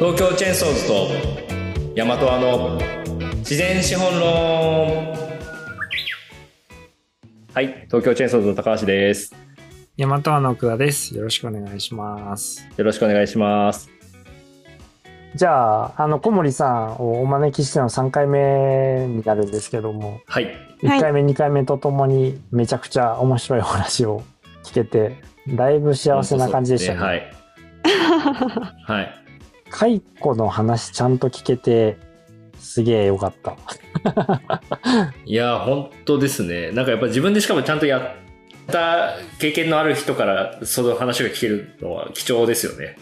東京チェーンソーズと大和アの自然資本論。はい東京チェーンソーズの高橋です。大和アの奥田です。よろしくお願いします。よろしくお願いします。じゃあ、あの、小森さんをお招きしての3回目になるんですけども、はい。はい1回目、2回目とともにめちゃくちゃ面白いお話を聞けて、だいぶ幸せな感じでしたね。はい。はい解雇の話ちゃんと聞けて、すげえよかった。いや本当ですね。なんかやっぱ自分でしかもちゃんとやった経験のある人からその話が聞けるのは貴重ですよね。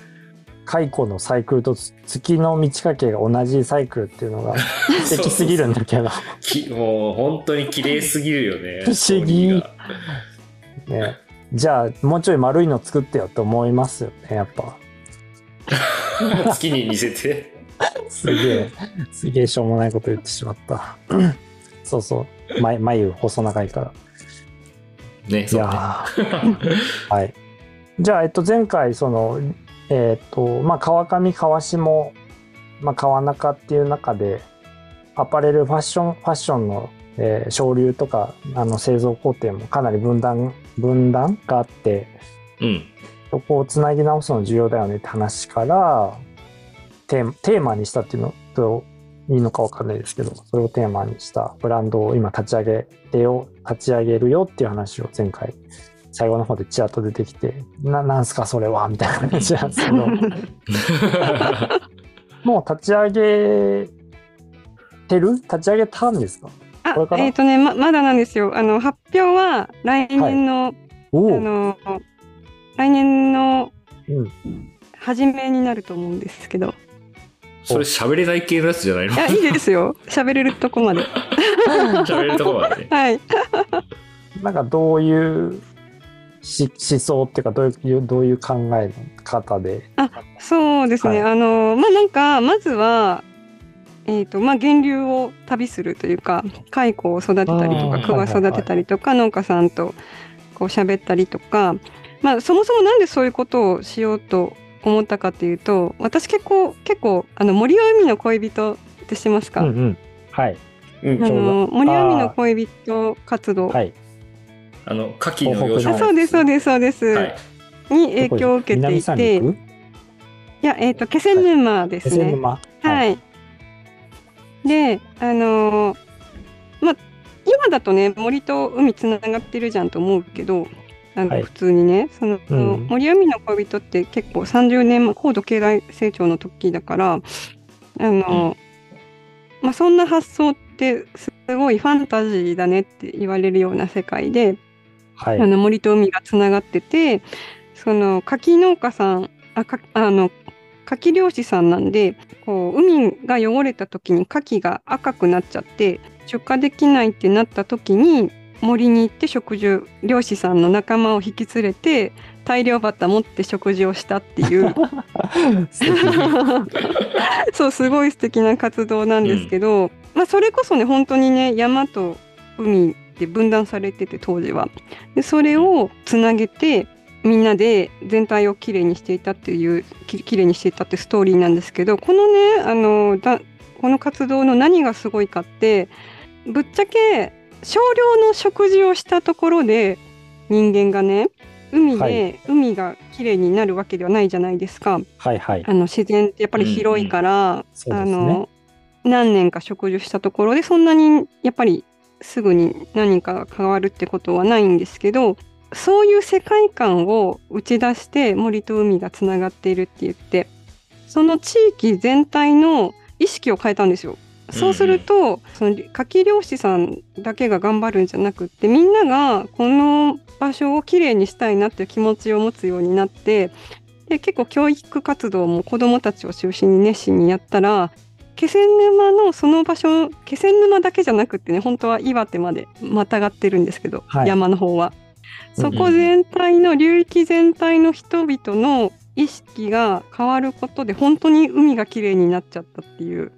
解雇のサイクルと月の満ち欠けが同じサイクルっていうのが 素敵すぎるんだけど。きもう本当に綺麗すぎるよね。不思議。ね、じゃあ、もうちょい丸いの作ってよと思いますよね、やっぱ。月に似せてすげえ、すげえしょうもないこと言ってしまった。そうそう。眉、眉細長いから。いねそうね はい。じゃあ、えっと、前回、その、えっと、まあ、川上、川下、まあ、川中っていう中で、アパレル、ファッション、ファッションの、えー省流とか、あの、製造工程もかなり分断、分断があって、うんそこをつなぎ直すの重要だよねって話から、テーマテーマにしたっていうのといいのかわかんないですけど、それをテーマにしたブランドを今立ち上げてよ、立ち上げるよっていう話を前回、最後の方でチラッと出てきて、な、なんすかそれはみたいな話なんですけど、もう立ち上げてる？立ち上げたんですか？あこれから？えっ、とねままだなんですよ。あの発表は来年の、おお、あの来年のうん、初めになると思うんですけど。それ喋れない系のやつじゃないの？いやいいですよ。喋れるとこまで。喋れるところまでねはい。なんかどういうし思想っていうかどういうどういう考え方で？そうですね。はあのまあなんかまずは。えーとまあ、源流を旅するというか蚕を育てたりとか桑育てたりとか、農家さんとこう喋ったりとか、まあ、そもそもなんでそういうことをしようと思ったかっていうと私結構結構あの森尾海の恋人って知ってますか、うんうん。はい。うんあの森尾海の恋人活動、はい。あの牡蠣の養殖そうですそうですそうです、はい。に影響を受けていて。い陸？やえっ、と気仙沼ですね、気仙沼。はい。で、あのーまあ、今だとね、森と海つながってるじゃんと思うけど、あのはい。普通にね、その、うん。森海の恋人って結構30年前、高度経済成長の時だから、あのーまあ、そんな発想ってすごいファンタジーだねって言われるような世界で、はい。あの森と海がつながっててその柿農家さんあかあの柿漁師さんなんでこう海が汚れた時に牡蠣が赤くなっちゃって出荷できないってなった時に森に行って食事を漁師さんの仲間を引き連れて大量バッタ持って食事をしたっていう。そうすごい素敵な活動なんですけど、まあそれこそね本当にね山と海で分断されてて当時は。でそれをつなげてみんなで全体をきれいにしていたっていうききれいにしていたってストーリーなんですけどこのねあのだこの活動の何がすごいかってぶっちゃけ少量の食事をしたところで人間がね海で、はい海がきれいになるわけではないじゃないですか。はいはいあの自然ってやっぱり広いから、あそうですねの何年か食事したところでそんなにやっぱりすぐに何かが変わるってことはないんですけどそういう世界観を打ち出して森と海がつながっているって言ってその地域全体の意識を変えたんですよ。そうすると、その牡蠣漁師さんだけが頑張るんじゃなくってみんながこの場所をきれいにしたいなっていう気持ちを持つようになってで結構教育活動も子どもたちを中心に熱心にやったら気仙沼のその場所気仙沼だけじゃなくってね本当は岩手までまたがってるんですけど、はい。山の方は。うん。そこ全体の流域全体の人々の意識が変わることで本当に海がきれいになっちゃったっていう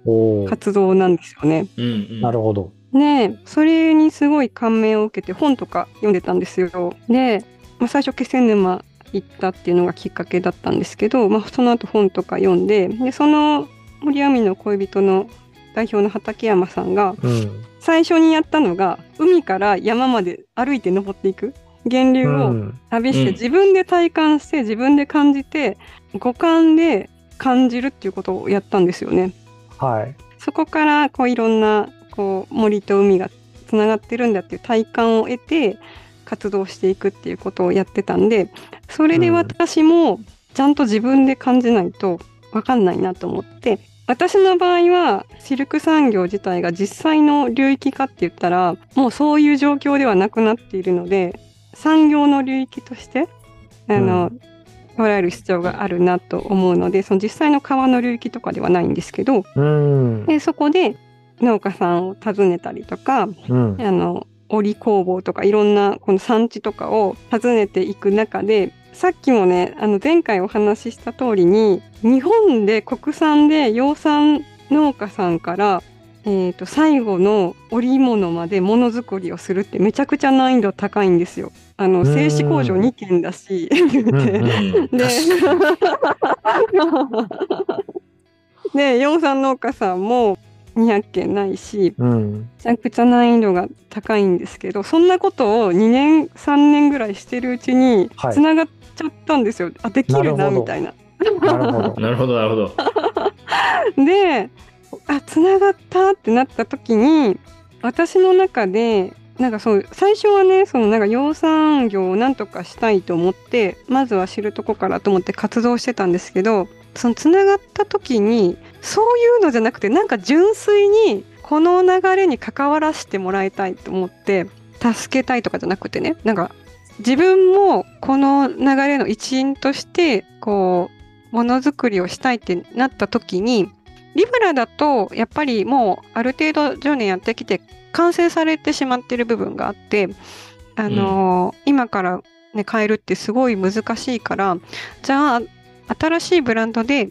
活動なんですよね。うんうんなるほど。ねえそれにすごい感銘を受けて本とか読んでたんですよ。で、まあ、最初気仙沼行ったっていうのがきっかけだったんですけど、まあ、その後本とか読んででその森網の恋人の代表の畠山さんがうん。最初にやったのが海から山まで歩いて登っていく源流をうん。旅してうん自分で体感して自分で感じて五感で感じるっていうことをやったんですよね。はい。そこからこういろんなこう森と海がつながってるんだっていう体感を得て活動していくっていうことをやってたんでそれで私もちゃんと自分で感じないと分かんないなと思って私の場合はシルク産業自体が実際の流域かって言ったらもうそういう状況ではなくなっているので産業の流域としてあの、う捉える必要があるなと思うのでその実際の川の流域とかではないんですけどうん。でそこで農家さんを訪ねたりとかうん。あの織工房とかいろんなこの産地とかを訪ねていく中でさっきもねあの前回お話しした通りに日本で国産で養蚕農家さんから、えー、と最後の織物までものづくりをするってめちゃくちゃ難易度高いんですよ。あのうん製紙工場2軒だしでで養蚕農家さんも200件ないしうん。めちゃくちゃ難易度が高いんですけどそんなことを2年3年ぐらいしてるうちにはいつながっちゃったんですよ、あできるなみたいな。なるほど。なるほど、なるほど。であつながったってなった時に私の中でなんかそう最初はねそのなんか養蚕業をなんとかしたいと思ってまずは知るとこからと思って活動してたんですけどそのつながった時にそういうのじゃなくてなんか純粋にこの流れに関わらせてもらいたいと思って助けたいとかじゃなくてねなんか自分もこの流れの一員としてこうものづくりをしたいってなった時にリブラだとやっぱりもうある程度10年やってきて完成されてしまってる部分があってあのー今からね変えるってすごい難しいからじゃあ新しいブランドで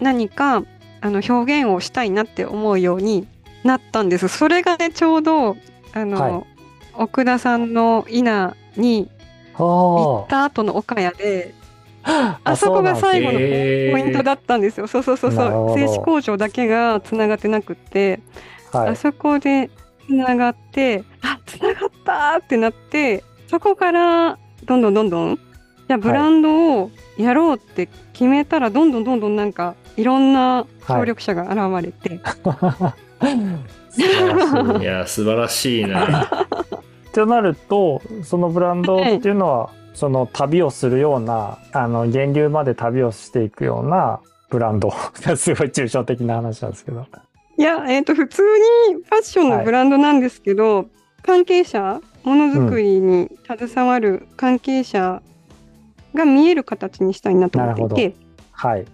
何かあの表現をしたいなって思うようになったんです。それがねちょうどあの、はい。奥田さんの稲に行はった後の岡谷であ。あそこが最後のポイントだったんですよ。そうそうそうそう。製紙工場だけがつながってなくって、はい。あそこでつながって、あつながったーってなって、そこからどんどんどんどん、じゃあブランドをやろうって決めたら、どんどんどんどんなんかいろんな協力者が現れて、素晴らしいいや、素晴らしいな。となるとそのブランドっていうのは、その旅をするようなあの源流まで旅をしていくようなブランド。すごい抽象的な話なんですけど。いや、えっ、と、普通にファッションのブランドなんですけど、関係者、ものづくりに携わる関係者が見える形にしたいなと思っていて、はい。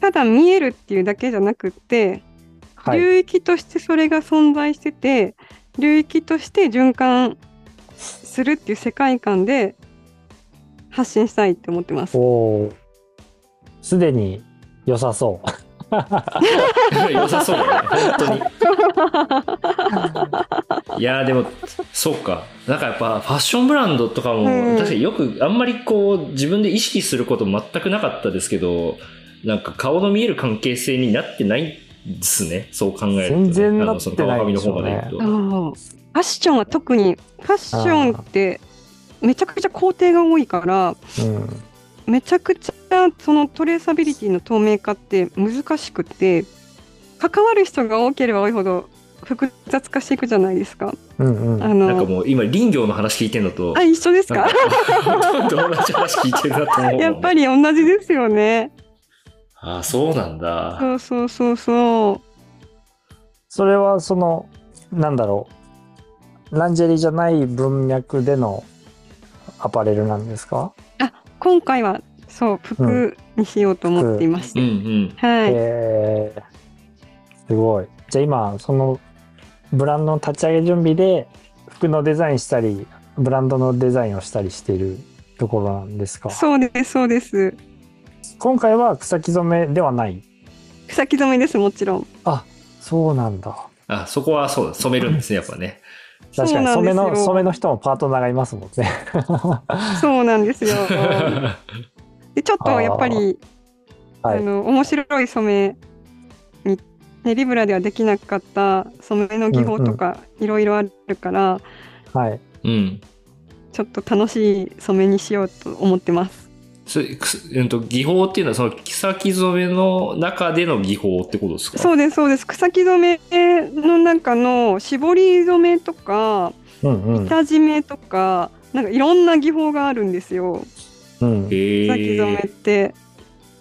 ただ見えるっていうだけじゃなくって、はい。流域としてそれが存在してて、流域として循環するっていう世界観で発信したいって思ってます。すでに良さそう 良さそうだね、本当に。いやーでも、そうか。なんかやっぱファッションブランドとかも、うん確かによくあんまりこう自分で意識すること全くなかったですけど、なんか顔の見える関係性になってないですね。そう考えると、ね。全然なってないでしょうね方まで行くと。あーファッションは特に、ファッションってめちゃくちゃ工程が多いから、うんめちゃくちゃそのトレーサビリティの透明化って難しくて関わる人が多ければ多いほど複雑化していくじゃないですか。うんうんあのなんかもう今林業の話聞いてんのと、あ一緒ですか？同じ話聞いてるなと思うやっぱり同じですよね。ああ、そうなんだ。そうそうそうそう。それはそのなんだろうランジェリーじゃない文脈でのアパレルなんですか？今回はそう服にしようと思っていましうんた。うん。はい。えーすごいじゃあ今そのブランドの立ち上げ準備で服のデザインしたりブランドのデザインをしたりしているところなんですか？そうですそうです。今回は草木染めではない？草木染めですもちろん。あそうなんだあ、そこはそうだ、染めるんですね、やっぱね。確かにそうなんですよ染めの、染めの人もパートナーがいますもんね。そうなんですよ。でちょっとやっぱりあ、はい。の面白い染めに、ね、リブラではできなかった染めの技法とかいろいろあるから、はい。うん。ちょっと楽しい染めにしようと思ってます。それくすうんと、技法っていうのは、その、木染めの中での技法ってことですか？そうですそうです草木染めの中の絞り染めとかうんうん。板締めとかなんかいろんな技法があるんですようん。へ草木染めえ。って。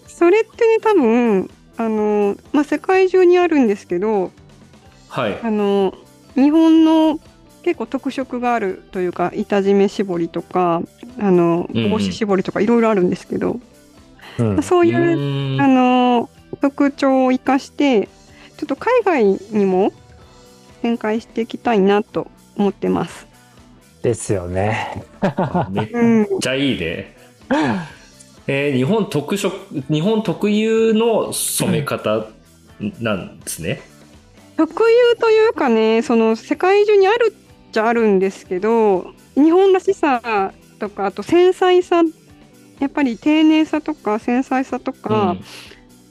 それってね多分あの、まあ、世界中にあるんですけどはい。あの日本の結構特色があるというか板締め絞りとかあの帽子絞りとかいろいろあるんですけど、うん。そういうーんあの特徴を生かしてちょっと海外にも展開していきたいなと思ってます。ですよね。めっうん、ちゃいいね。えー日本特色、日本特有の染め方なんですね。特有というかねその世界中にあるっちゃあるんですけど日本らしさとかあと繊細さやっぱり丁寧さとか繊細さとか、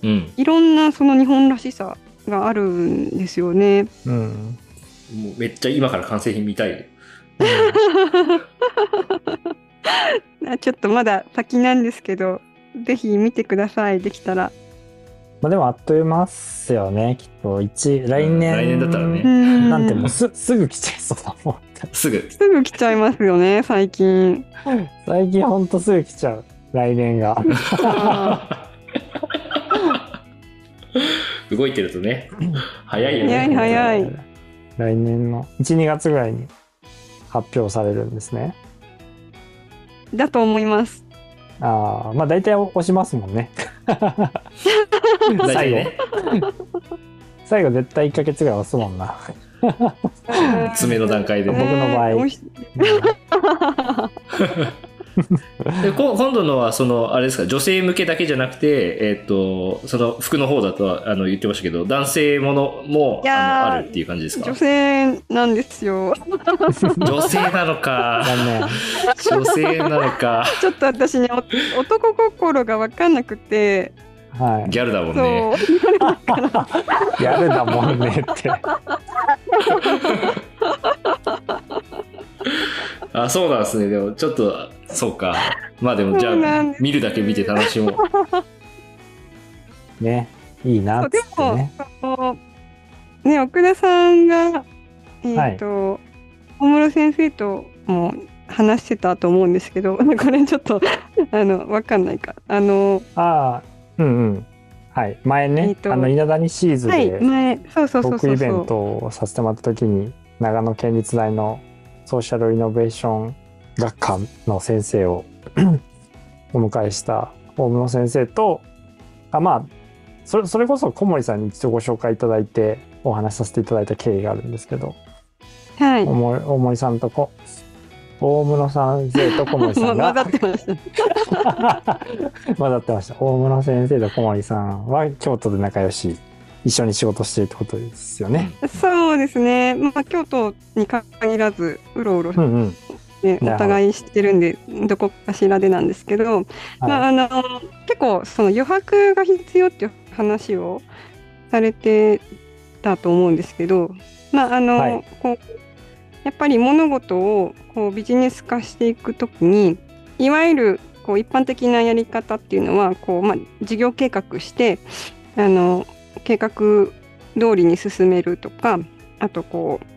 うん。うん。いろんなその日本らしさがあるんですよね。うん。もうめっちゃ今から完成品見たい。あちょっとまだ先なんですけどぜひ見てくださいできたら。まあでもあっという間っすよね。きっと一来年。来年だったらねうんなんてもうすすぐ来ちゃいそうだもん。すぐ。すぐ来ちゃいますよね最近。最近ほんとすぐ来ちゃう。来年が。動いてるとね、早いよね。早い早い来年の1、2月ぐらいに発表されるんですね。だと思います。ああ、まあ大体押しますもんね。大体ね。最後絶対1ヶ月ぐらい押すもんな。爪の段階で僕ね。の場合 でこ今度のは、その、あれですか、女性向けだけじゃなくて、えっ、と、その服の方だとあの言ってましたけど、男性ものもあのあるっていう感じですか？女性なんですよ。女性なのか。女性なのか。ちょっと私ね、お男心が分かんなくて、はギャルだもんそう、ね。い。やるだもんねって。あ、そうなんですね。でも、ちょっと、そうか。まあでも、じゃあ見るだけ見て楽しもう。ね。いいなってね。、そのね、奥田さんが、えっ、と、大室先生とも話してたと思うんですけど、これちょっと、あの、分かんないか。あの、ああ、うんうん。はい。前ね、えっとあの、稲谷シーズはい、で前、そうそうそうトークイベン。トをさせてもらった時に、長野県立大のソーシャルイノベーション学科の先生を お迎えした大室先生と、あまあ、それそれこそ小森さんに一度ご紹介いただいてお話しさせていただいた経緯があるんですけど、はい。大森大森さんとこ大室先生と小森さん 混がざってました。混ざってました大室先生と小森さんは京都で仲良し一緒に仕事しているってことですよね。そうですね。まあ、京都に限らず、うろうろうんうん。ね、お互い知ってるんで、どこかしらでなんですけど、まあ、あの、結構、その余白が必要っていう話をされてたと思うんですけど、まあ、あの、はいこう、やっぱり物事をこうビジネス化していくときに、いわゆるこう一般的なやり方っていうのは、こう、まあ、事業計画して、あの、計画通りに進めるとか、あとこう、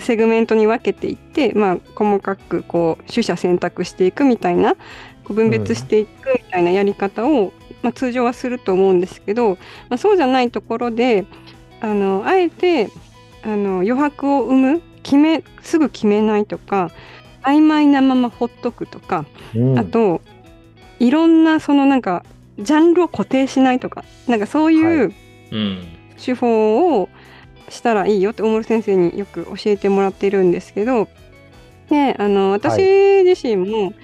セグメントに分けていって、まあ、細かくこう取捨選択していくみたいなこう分別していくみたいなやり方を、まあ、通常はすると思うんですけど、まあ、そうじゃないところであのあえてあの余白を生む決めすぐ決めないとか曖昧なままほっとくとか、うんあといろんなそのなんかジャンルを固定しないとかなんかそういう。手法をしたらいいよって大森先生によく教えてもらってるんですけどであの私自身も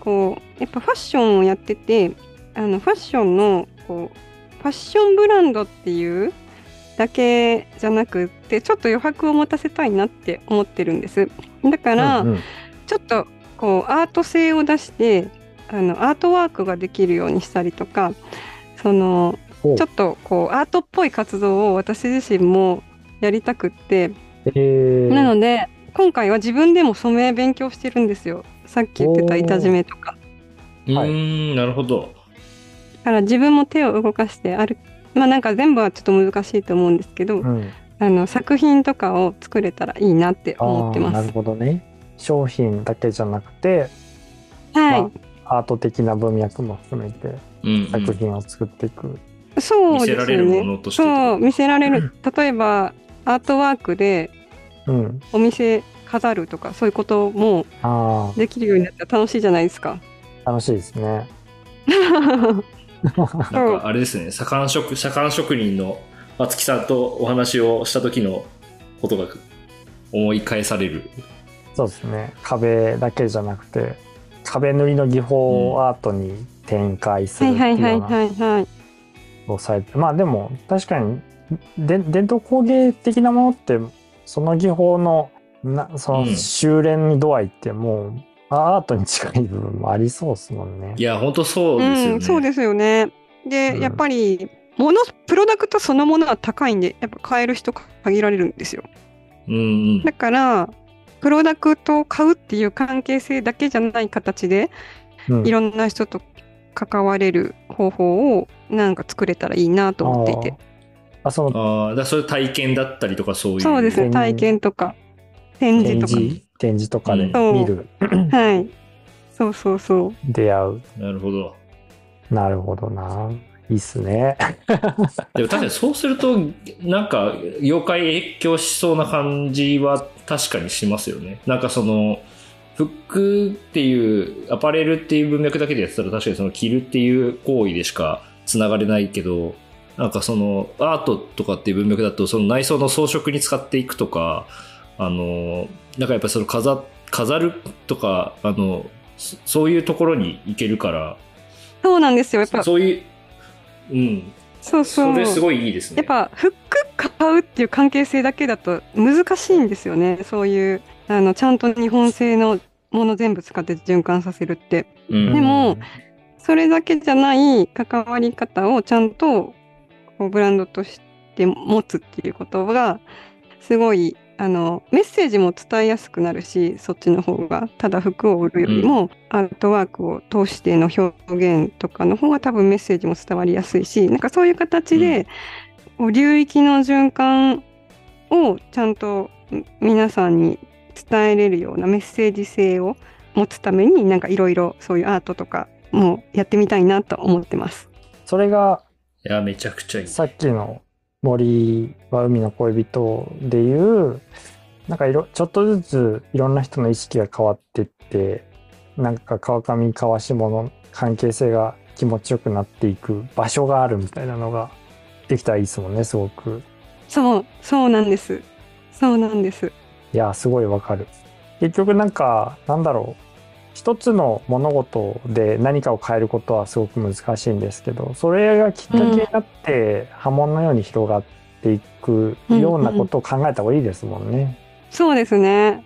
こうやっぱファッションをやっててあのファッションのこうファッションブランドっていうだけじゃなくってちょっと余白を持たせたいなって思ってるんです。だから、うんうん。ちょっとこうアート性を出してあのアートワークができるようにしたりとかそのちょっとこうアートっぽい活動を私自身もやりたくって、えー。なので今回は自分でも染め勉強してるんですよ。さっき言ってた板締めとか。うはい。ーん、なるほど。だから自分も手を動かしてあるまあなんか全部はちょっと難しいと思うんですけど、うん、あの作品とかを作れたらいいなってあ思ってますーなる。ほどね。商品だけじゃなくて、はい、まアート的な文脈も含めてうん、うん作品を作っていく。そう見せられるもですよね。のとしてそう見せられる 例えばアートワークでうん。お店飾るとかそういうこともあできるようになったら楽しいじゃないですか。あ、楽しいですね。なんかあれですね、左官職、左官職人の松木さんとお話をした時のことが思い返される。そうですね。壁だけじゃなくて、壁塗りの技法をアートに展開するはいっていうよ。をされて、まあでも確かにで伝統工芸的なものってその技法のなそのうん修練度合いってもうアートに近い部分もありそうですもんねい。や、本当そうですよね。うん、そうですよね。で、うんやっぱり物プロダクトそのものは高いんでやっぱ買える人限られるんですよ。うんうん。だからプロダクトを買うっていう関係性だけじゃない形でうんいろんな人と関われる方法をなんか作れたらいいなと思っていて。あそのああ、だそういう体験だったりとかそういう。そうですね、展体験とか展示展とか。示展示とかでうん見る、はい。そうそうそう。出会うなるほど。なるほどないいっすね。でも確かにそうすると、なんか、妖怪影響しそうな感じは確かにしますよね。なんかその、服っていう、アパレルっていう文脈だけでやってたら確かにその着るっていう行為でしか繋がれないけど、なんかそのアートとかっていう文脈だとその内装の装飾に使っていくとか、あの、なんかやっぱりその飾、飾るとか、あの、そそういうところに行けるから、そうなんですよ。やっぱ、そういう、うん、そうそ。そうれすごいいいですね。やっぱ服買うっていう関係性だけだと難しいんですよね。そういうあのちゃんと日本製のもの全部使って循環させるって。うんでもそれだけじゃない関わり方をちゃんとこうブランドとして持つっていうことがすごいあのメッセージも伝えやすくなるしそっちの方がただ服を売るよりも、アートワークを通しての表現とかの方が多分メッセージも伝わりやすいしなんかそういう形で、こう流域の循環をちゃんとん皆さんに伝えれるようなメッセージ性を持つためになんかいろいろそういうアートとかもやってみたいなと思ってます。それがいや、めちゃくちゃいい。さっきの森は海の恋人でいう、なんかいろ、ちょっとずついろんな人の意識が変わってって、なんか川上川下の関係性が気持ちよくなっていく場所があるみたいなのができたらいいですもんね、すごく。そう、そうなんです。そうなんです。いや、すごいわかる。結局なんか、なんだろう。一つの物事で何かを変えることはすごく難しいんですけど、それがきっかけになって波紋のように広がっていくようなことを考えた方がいいですもんね。そうですね。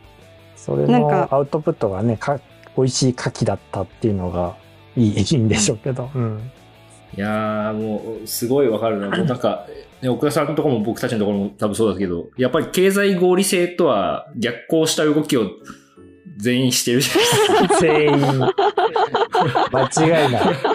それなんかのアウトプットがね、か美味しい牡蠣だったっていうのがいいいいんでしょうけど。うん。いやー、もう、すごいわかるな。もうなんか、ね、奥田さんのところも僕たちのところも多分そうだけど、やっぱり経済合理性とは逆行した動きを全員してるじゃないですか。全員、間違いない。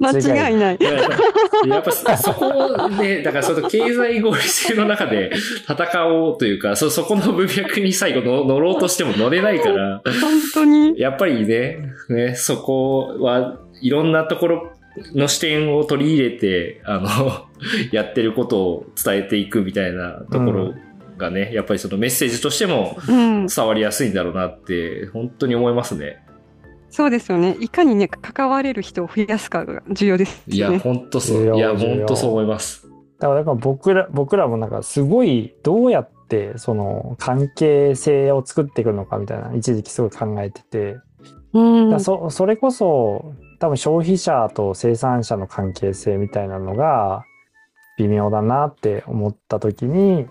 間違いない。いややっぱやっぱそそこで、だからその経済合理性の中で戦おうというか、そ、そこの文脈に最後の乗ろうとしても乗れないから、本当に。やっぱりね、ね、そこはいろんなところの視点を取り入れて、あの、やってることを伝えていくみたいなところがね、やっぱりそのメッセージとしてもうん。伝わりやすいんだろうなって、本当に思いますね。そうですよね。いかにね、関われる人を増やすかが重要ですいや、ね。本当そう。いや、本当そう思います。だから僕ら、僕らもなんかすごいどうやってその関係性を作っていくのかみたいな一時期すごい考えてて、うん。だそそれこそ多分消費者と生産者の関係性みたいなのが微妙だなって思った時に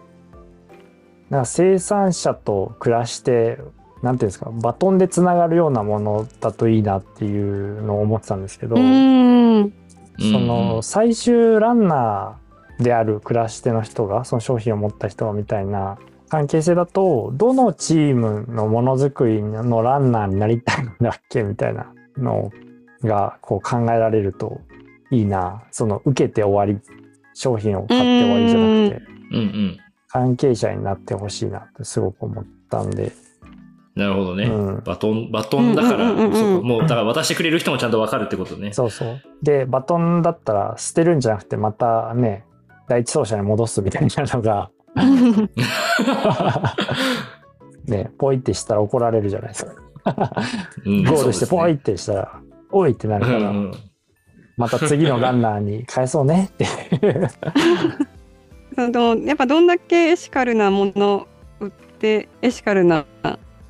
なんか生産者と暮らしてなんていうんですかバトンでつながるようなものだといいなっていうのを思ってたんですけど、うん。その最終ランナーである暮らし手の人がその商品を持った人がみたいな関係性だとどのチームのものづくりのランナーになりたいんだっけみたいなのがこう考えられるといいなその受けて終わり商品を買って終わりじゃなくてうんうん。関係者になってほしいなってすごく思ったんで、なるほどね。うんバトン、バトンだから、もう、だから渡してくれる人もちゃんとわかるってことね。そうそうでバトンだったら捨てるんじゃなくてまたね第一走者に戻すみたいなのが ね、ポイってしたら怒られるじゃないですか。うんゴールしてポイってしたら、おいってなるから、うんうんまた次のランナーに返そうねって。そのやっぱどんだけエシカルなもの売ってエシカルな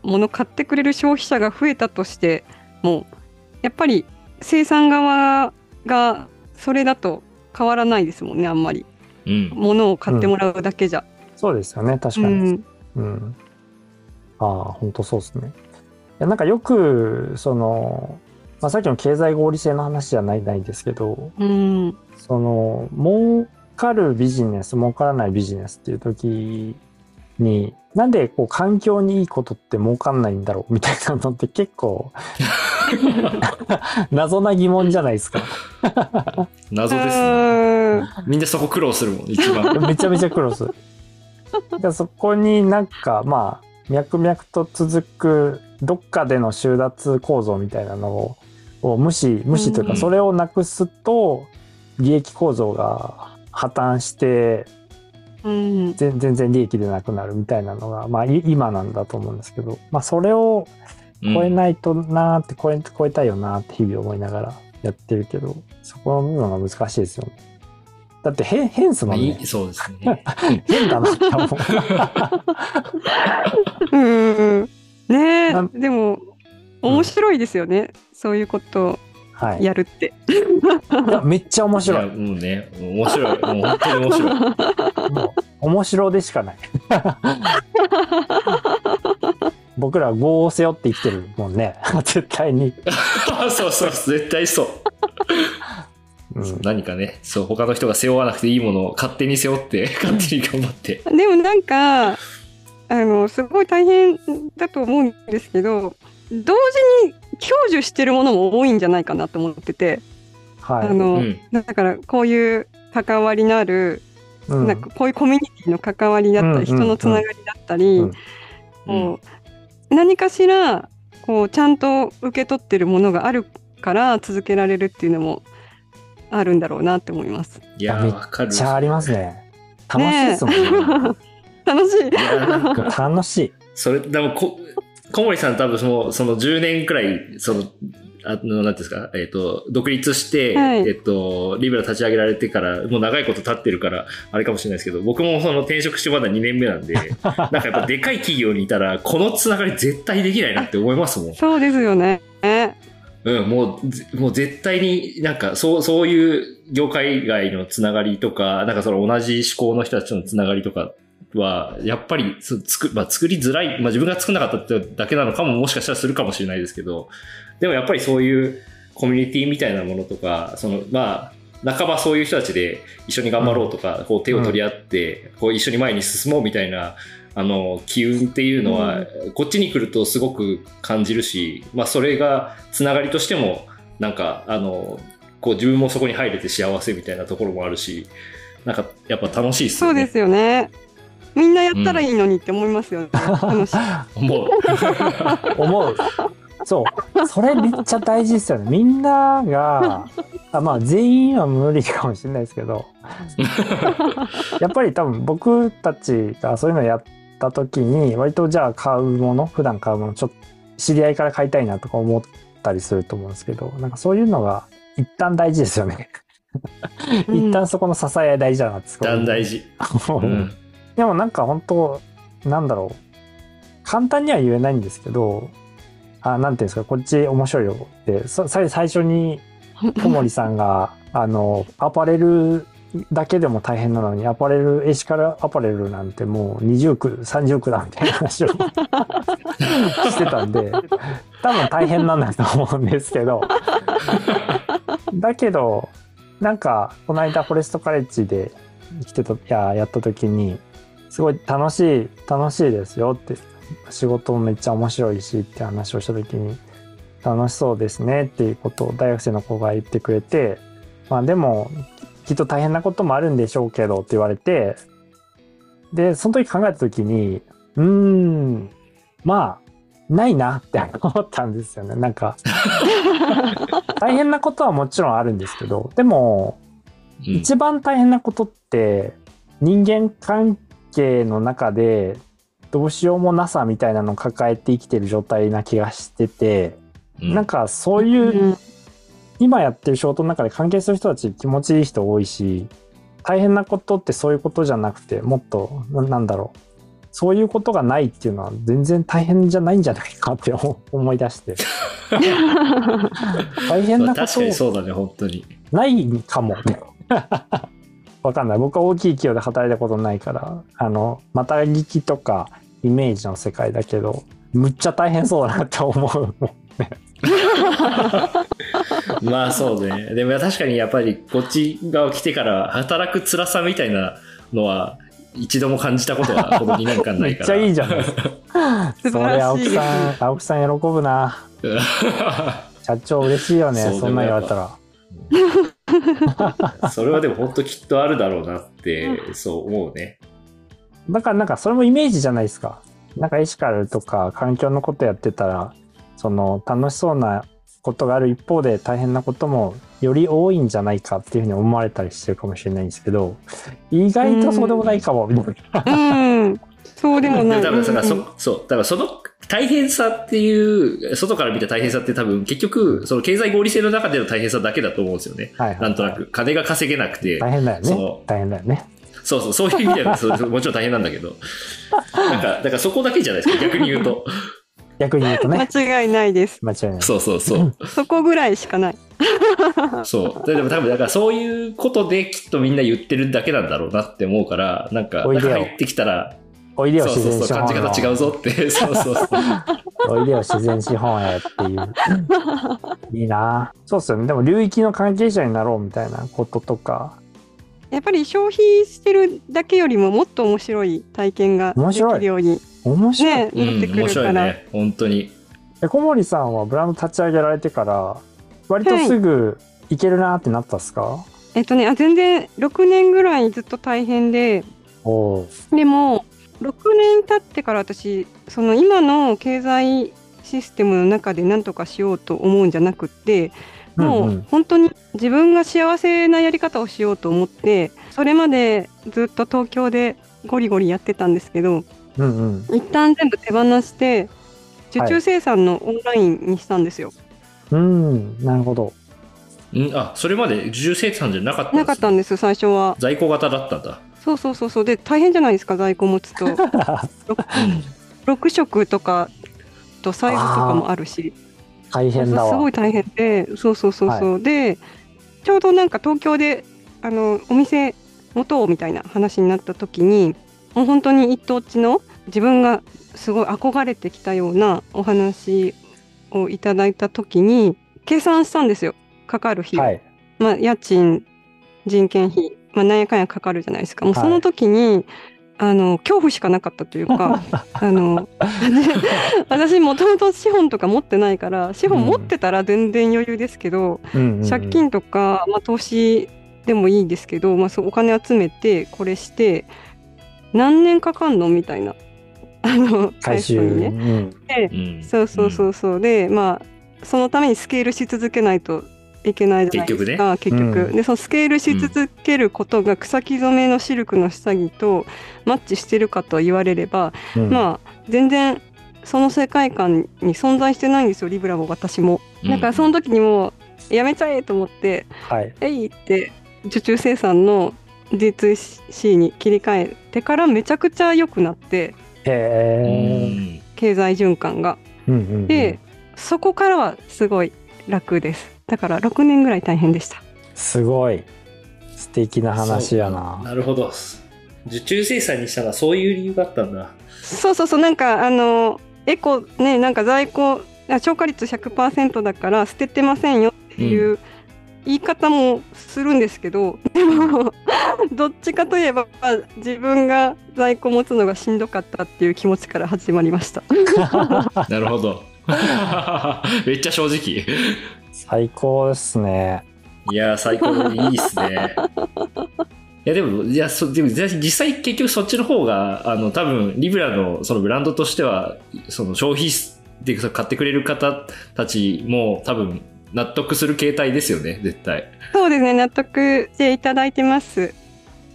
もの買ってくれる消費者が増えたとしてもやっぱり生産側がそれだと変わらないですもんねあんまりうん。物を買ってもらうだけじゃ。そうですよね、確うかに。んうん。ああ、本当そうですね。いやなんかよく、その、まあ、さっきの経済合理性の話じゃないないですけど、うんその、儲かるビジネス、儲からないビジネスっていう時に、なんでこう環境にいいことって儲かんないんだろうみたいなのって結構 謎な疑問じゃないですか。謎ですね。うんみんなそこ苦労するもん、一番。めちゃめちゃクロス。でそこになんかまあ脈々と続くどっかでの収奪構造みたいなのをを無視無視といううんかそれをなくすと利益構造が破綻してうん全全然利益でなくなるみたいなのが、まあ、い今なんだと思うんですけど、まあ、それを超えうんないとなーって超え超えたいよなーって日々思いながらやってるけどそこの部分が難しいですよね。だって変変っすもんね。そうですね。変だなって思う。うんねえでも面白いですよね、そういうことをはい。いやるって。やめっちゃ面白い。もうね、面白い。もう本当に面白い。も う面白でしかない。僕らは業を背負って生きてるもんね。絶対に。そうそう、絶対そう。うん何かね、そう、他の人が背負わなくていいものを勝手に背負って、勝手に頑張って。でもなんかあのすごい大変だと思うんですけど同時に享受してるものも多いんじゃないかなと思ってて、はい。あのうん。だからこういう関わりのある、うんなんかこういうコミュニティの関わりだったり、うんうん人のつながりだったり、うんこう何かしらこうちゃんと受け取ってるものがあるから続けられるっていうのもあるんだろうなって思います。いや、めっわかる。ちゃありますね。楽しいですもんね。楽しい。い楽しい。それ、でもこ、小森さん多分その、その10年くらい、その、あの、なんですか、えっ、と、独立して、はいえっ、と、リブラ立ち上げられてから、もう長いこと経ってるから、あれかもしれないですけど、僕もその転職してまだ2年目なんで、なんかやっぱでかい企業にいたら、このつながり絶対できないなって思いますもん。そうですよね。うん、もうぜ、もう絶対になんか、そう、そういう業界外のつながりとか、なんかその同じ思考の人たちとのつながりとかは、やっぱりそ作、まあ、作りづらい、まあ自分が作んなかったってだけなのかももしかしたらするかもしれないですけど、でもやっぱりそういうコミュニティみたいなものとか、その、まあ、半ばそういう人たちで一緒に頑張ろうとか、こう手を取り合って、こう一緒に前に進もうみたいな、あの、機運っていうのは、こっちに来るとすごく感じるし、まあそれがつながりとしても、なんか、あの、こう自分もそこに入れて幸せみたいなところもあるし、なんかやっぱ楽しいっすよね。そうですよね。みんなやったらいいのにって思いますよね。思う。思う。そう。それめっちゃ大事ですよね。みんなが、あまあ全員は無理かもしれないですけど、やっぱり多分僕たちがそういうのやった時に、割とじゃあ買うもの、普段買うもの、ちょっと知り合いから買いたいなとか思ったりすると思うんですけど、なんかそういうのが一旦大事ですよね。うん 一旦そこの支え大事だなってすごい段大事。思ううん。でもなんか本当なんだろう。簡単には言えないんですけど、あ、なんていうんですか、こっち面白いよって、そ最最初に小森さんが、あの、アパレルだけでも大変なのに、アパレル、エシカルアパレルなんてもう20区、30区だみたいな話を してたんで、多分大変なんだと思うんですけど、だけど、なんか、この間フォレストカレッジで来てた、や、やった時に、すごい楽しい、楽しいですよって、仕事もめっちゃ面白いしって話をした時に、楽しそうですねっていうことを大学生の子が言ってくれて、まあでも、きっと大変なこともあるんでしょうけどって言われて、で、その時考えた時に、うーん、まあ、ないなって思ったんですよね。なんか、大変なことはもちろんあるんですけど、でも、うん一番大変なことって、人間関係の中で、どうしようもなさみたいなのを抱えて生きてる状態な気がしてて、うんなんかそういう、今やってる仕事の中で関係する人たち気持ちいい人多いし、大変なことってそういうことじゃなくて、もっと、ななんだろう。そういうことがないっていうのは全然大変じゃないんじゃないかって思思い出して。大変なこと。ないかも。わかんない。僕は大きい企業で働いたことないから、あの、また聞きとかイメージの世界だけど、むっちゃ大変そうだなって思う。まあそうね。でも確かにやっぱりこっち側来てから働く辛さみたいなのは一度も感じたことはこの2年間ないから。めっちゃいいじゃないですか。素 それ青木さん、青木さん喜ぶな。社長嬉しいよね。そんなん言われたら。それはでも本当きっとあるだろうなって、そう思うね。だからなんかそれもイメージじゃないですか。なんかエシカルとか環境のことやってたら、その楽しそうなことがある一方で大変なこともより多いんじゃないかっていうふうに思われたりしてるかもしれないんですけど、意外とそうでもないかも、みたいな。うん。そうでもない。で多分だからうんうんそ、そう、だからその大変さっていう、外から見た大変さって多分結局、その経済合理性の中での大変さだけだと思うんですよね。はいはいなんとなく。金が稼げなくて。大変だよねその。大変だよね。そうそう、そういう意味ではそうもちろん大変なんだけど。なんか、だからそこだけじゃないですか、逆に言うと。逆に言うとね。間違いないです。間違いない。そうそうそう。そこぐらいしかない。そう。ででも多分、だからそういうことできっとみんな言ってるだけなんだろうなって思うから、なんか入ってきたら、おいでよそうそうそう、自然資本感じ方違うぞって、そうそうそう。おいでよ自然資本へっていう。いいなそうっすよね。でも流域の関係者になろうみたいなこととか。やっぱり消費してるだけよりももっと面白い体験ができ面白いるように面白い。ね、うん、なってく面るから。白いね。本当に。え小森さんはブランド立ち上げられてから、割とすぐいけるなってなったっすか、えっとね、あ全然6年ぐらいずっと大変で。でも6年経ってから私その今の経済システムの中で何とかしようと思うんじゃなくってもう本当に自分が幸せなやり方をしようと思ってそれまでずっと東京でゴリゴリやってたんですけどうんうん。一旦全部手放して受注生産のオンラインにしたんですよ。うん、なるほど。うん、あ、それまで受注生産じゃなかったんです、なかったんです最初は。在庫型だったんだ。そうそうそうそう。で大変じゃないですか在庫持つと。6色とかとサイズとかもあるし。大変。すごい大変で。そうそうそうそう、でちょうどなんか東京であのお店持とうみたいな話になった時にもう本当に一等地の自分がすごい憧れてきたようなお話をいただいた時に計算したんですよ。かかる費用、はい。まあ、家賃人件費、まあ、なんやかんやかかるじゃないですかもうはいその時に、あの恐怖しかなかったというか あの私もともと資本とか持ってないから資本持ってたら全然余裕ですけど、うんうんうん借金とか、まあ、投資でもいいですけど、まあ、そうお金集めてこれして何年かかんのみたいな あの回収。返すのにね。うんでうん。そうそうそうそう、でまあそのためにスケールし続けないといけないじゃないですか結局,、うんでそのスケールし続けることが草木染めのシルクの下着とマッチしてるかと言われれば、うんまあ全然その世界観に存在してないんですよリブラも私も。うんだからその時にもうやめちゃえと思ってはい。「えい!」って受注生産の D2C に切り替えてからめちゃくちゃ良くなって経済循環が。うんうんうんで、そこからはすごい楽です。だから6年ぐらい大変でした。すごい。素敵な話やな。なるほど。受注生産にしたのはそういう理由があったんだ。そうそうそうなんかあのエコねなんか在庫あ消化率100%だから捨ててませんよっていう言い方もするんですけど、でも どっちかといえば自分が在庫持つのがしんどかったっていう気持ちから始まりました。なるほど。めっちゃ正直。最高ですね。いやー、最高でいいっすね。いや、でも、いや、そでも実際結局そっちの方が、あの、多分、リブラのそのブランドとしては、その消費で買ってくれる方たちも多分、納得する形態ですよね、絶対。そうですね納得していただいてます。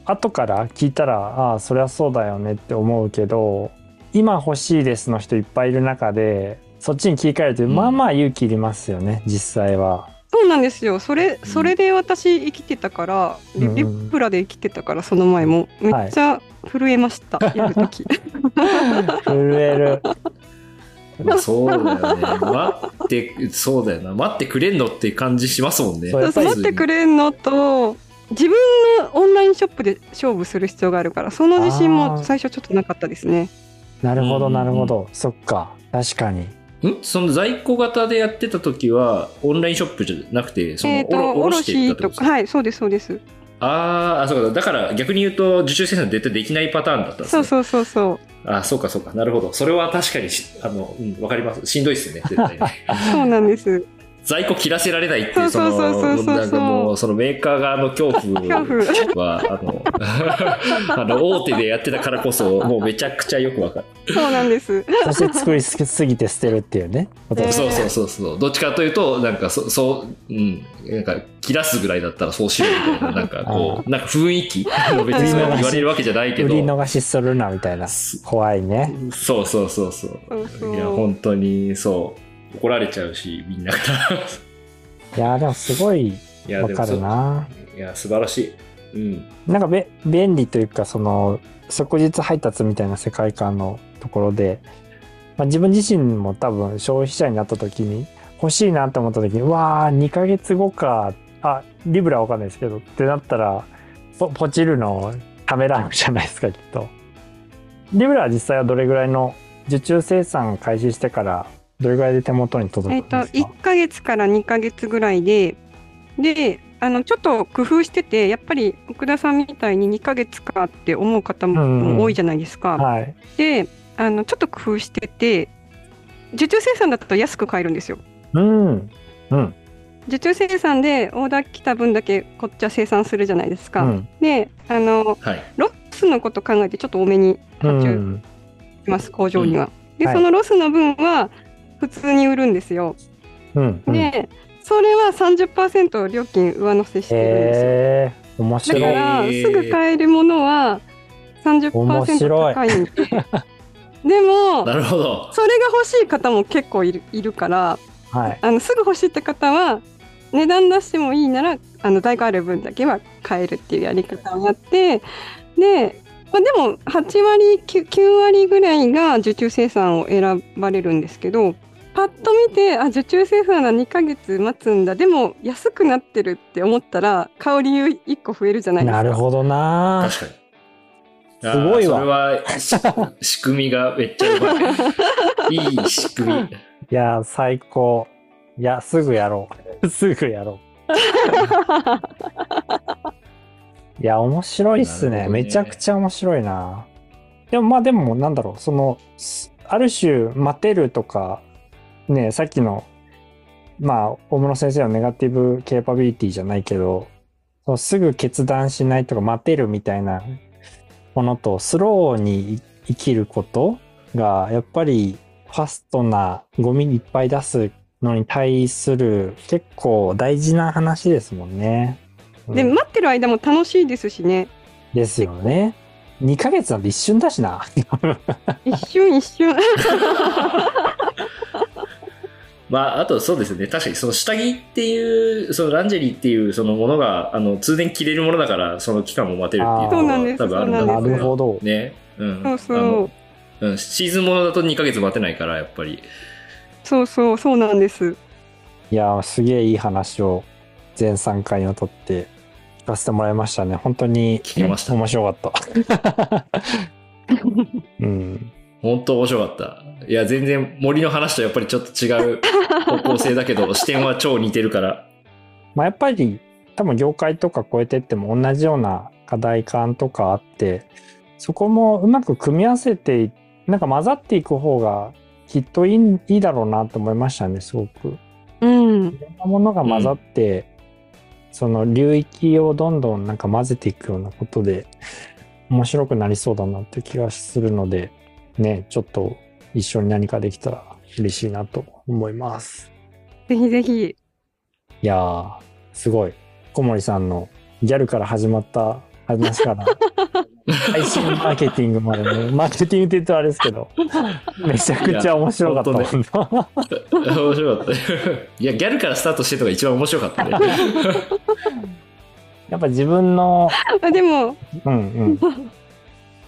後から聞いたら、ああ、そりゃそうだよねって思うけど、今欲しいですの人いっぱいいる中で、そっちに切り替えると、うんまあまあ勇気いりますよね、実際は。そうなんですよそれうんそれで私生きてたから、リうんリップラで生きてたからその前もめっちゃ震えました、やるとき。震える。まあそうだよね。待って、そうだよな。待ってくれんのって感じしますもんね。そうやっぱり待ってくれんのと自分のオンラインショップで勝負する必要があるからその自信も最初ちょっとなかったですね。なるほど、うんなるほど。そっか。確かに。ん？その在庫型でやってた時は、オンラインショップじゃなくて、その、えっ、とおろしとか？はいそうですそうです。あーあ、そうか。だから逆に言うと、受注生産絶対できないパターンだったんですね。そうそうそうそうあそうかそうか。なるほど。それは確かにし、あの、うん、わかります。しんどいっすよね、絶対ね。そうなんです。在庫切らせられないっていう、そそうそうそうそうの、そうなんかもう、そのメーカー側の恐怖は、あの、あの、大手でやってたからこそ、もうめちゃくちゃよくわかる。そうなんです。そして作りすぎて捨てるっていうね。そうそうそうそう。どっちかというと、なんか、そそう、うん、なんか、切らすぐらいだったらそうしろみたいな、なんかこう、なんか雰囲気？別にそう言われるわけじゃないけど。売り逃しするなみたいな。怖いね。そうそうそうそう。そうそういや、本当にそう。怒られちゃうし、みんなから。いやーでもすごいわかるな。いや、素晴らしい。うん。なんかべ便利というかその即日配達みたいな世界観のところで、まあ、自分自身も多分消費者になった時に欲しいなって思った時にうわー2ヶ月後かあリブラはわかんないですけどってなったらポポチるのためらうじゃないですかきっと。リブラは実際はどれぐらいの受注生産開始してからどれぐらいで手元に届えっ、とくんですか、1ヶ月から2ヶ月ぐらいでであのちょっと工夫しててやっぱり奥田さんみたいに2ヶ月かって思う方うんうんも多いじゃないですか。はい。であのちょっと工夫してて受注生産だと安く買えるんですよ。うん。うん。受注生産でオーダー来た分だけこっちは生産するじゃないですか。うん。であのはい。ロスのこと考えてちょっと多めにう発注ん。します、工場には。で、はいそのロスの分は普通に売るんですよ。うん。うんでそれは30%料金上乗せしてるんですよ。面白い。だから、すぐ買えるものは面30%白い高いんで。でも、なるほど。それが欲しい方も結構いるいるから、はい。あのすぐ欲しいって方は、値段出してもいいなら、あの在庫ある分だけは買えるっていうやり方をやって、で、まあ、でも8割9、9割ぐらいが受注生産を選ばれるんですけど、パッと見て、あ、受注生産は2ヶ月待つんだ。でも安くなってるって思ったら、買う理由1個増えるじゃないですか。なるほどな。確かに。すごいわそれは、し仕組みがめっちゃうまい。いい仕組み。いや、最高。いや、すぐやろう。すぐやろう。いや、面白いっすねねめちゃくちゃ面白いな。でも、まあでも、なんだろう、その、すある種、待てるとか、ね、さっきの、まあ、大室先生のネガティブケーパビリティじゃないけど、そのすぐ決断しないとか待てるみたいなものと、スローに生きることが、やっぱりファストなゴミいっぱい出すのに対する結構大事な話ですもんね。で、うん待ってる間も楽しいですしね。ですよね。2ヶ月なんて一瞬だしな。一瞬一瞬。まあ、あとそうですね。確かにその下着っていう、そのランジェリーっていうそのものが、あの、通年着れるものだから、その期間も待てるっていうそうなんですのが多分あるんだそうなろうるほど。ね。うん。そうそう。うん、シーズンものだと2ヶ月待てないから、やっぱり。そうそう、そうなんです。いやー、すげえいい話を全3回にわたって聞かせてもらいましたね。本当に聞きました面白かった。うん。本当面白かった。いや、全然森の話とやっぱりちょっと違う 方向性だけど、視点は超似てるから。まあ、やっぱり多分業界とか超えてっても同じような課題感とかあって、そこもうまく組み合わせてい、なんか混ざっていく方がきっといいいいだろうなと思いましたね、すごく。うん。いろんなものが混ざって、その流域をどんどんなんか混ぜていくようなことで面白くなりそうだなって気がするので、ね、ちょっと一緒に何かできたら嬉しいなと思います。ぜひぜひ。いやー、すごい。小森さんのギャルから始まった話から、配信マーケティングまでね、マーケティングって言うとあれですけど、めちゃくちゃ面白かった。いや本当面白かった。いや、ギャルからスタートしてるのが一番面白かったね。やっぱ自分の、あでも、うん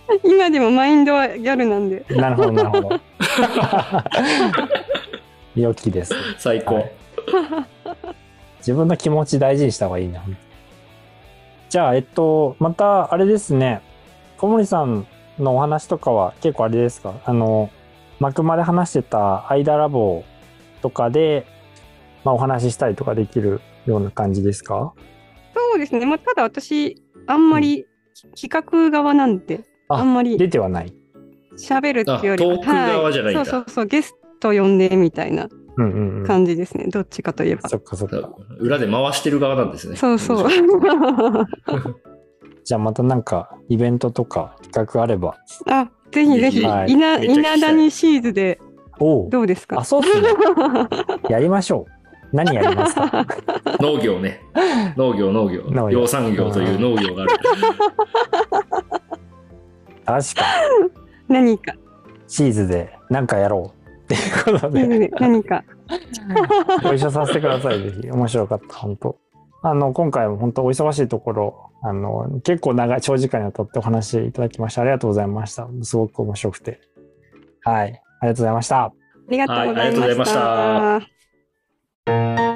今でもマインドはギャルなんで。うん、なるほど、なるほど。良きです。最高。はい自分の気持ち大事にした方がいいな。じゃあ、えっと、また、あれですね。小森さんのお話とかは結構あれですか？あの、マクマで話してた間ラボとかで、まあ、お話ししたりとかできるような感じですか？そうですね。まあ、ただ私、あんまり企画側なんで、ああんまり出てはない。喋るっていうよりはあトーク側じゃないんだはそうそうそう、ゲスト呼んでみたいなうんうんうん。感じですね。どっちかといえば。そっかそっか。裏で回してる側なんですね。そうそう。じゃあまたなんかイベントとか企画あれば。あ、ぜひぜひ、はい稲稲谷シーズでおうどうですか？あ、そうっすね。やりましょう。何やりますか？農業ね。農業、農業。農業養産業という農業がある。確か 何か、に。シーズで何かやろう。っていうことで、シーズで何か。ご一緒させてください。ぜひ。面白かった。本当あの、今回も本当お忙しいところ、あの、結構長い、長時間にわたってお話いただきましてありがとうございました。すごく面白くて。はい。ありがとうございました。ありがとうございました。はいありがとうございました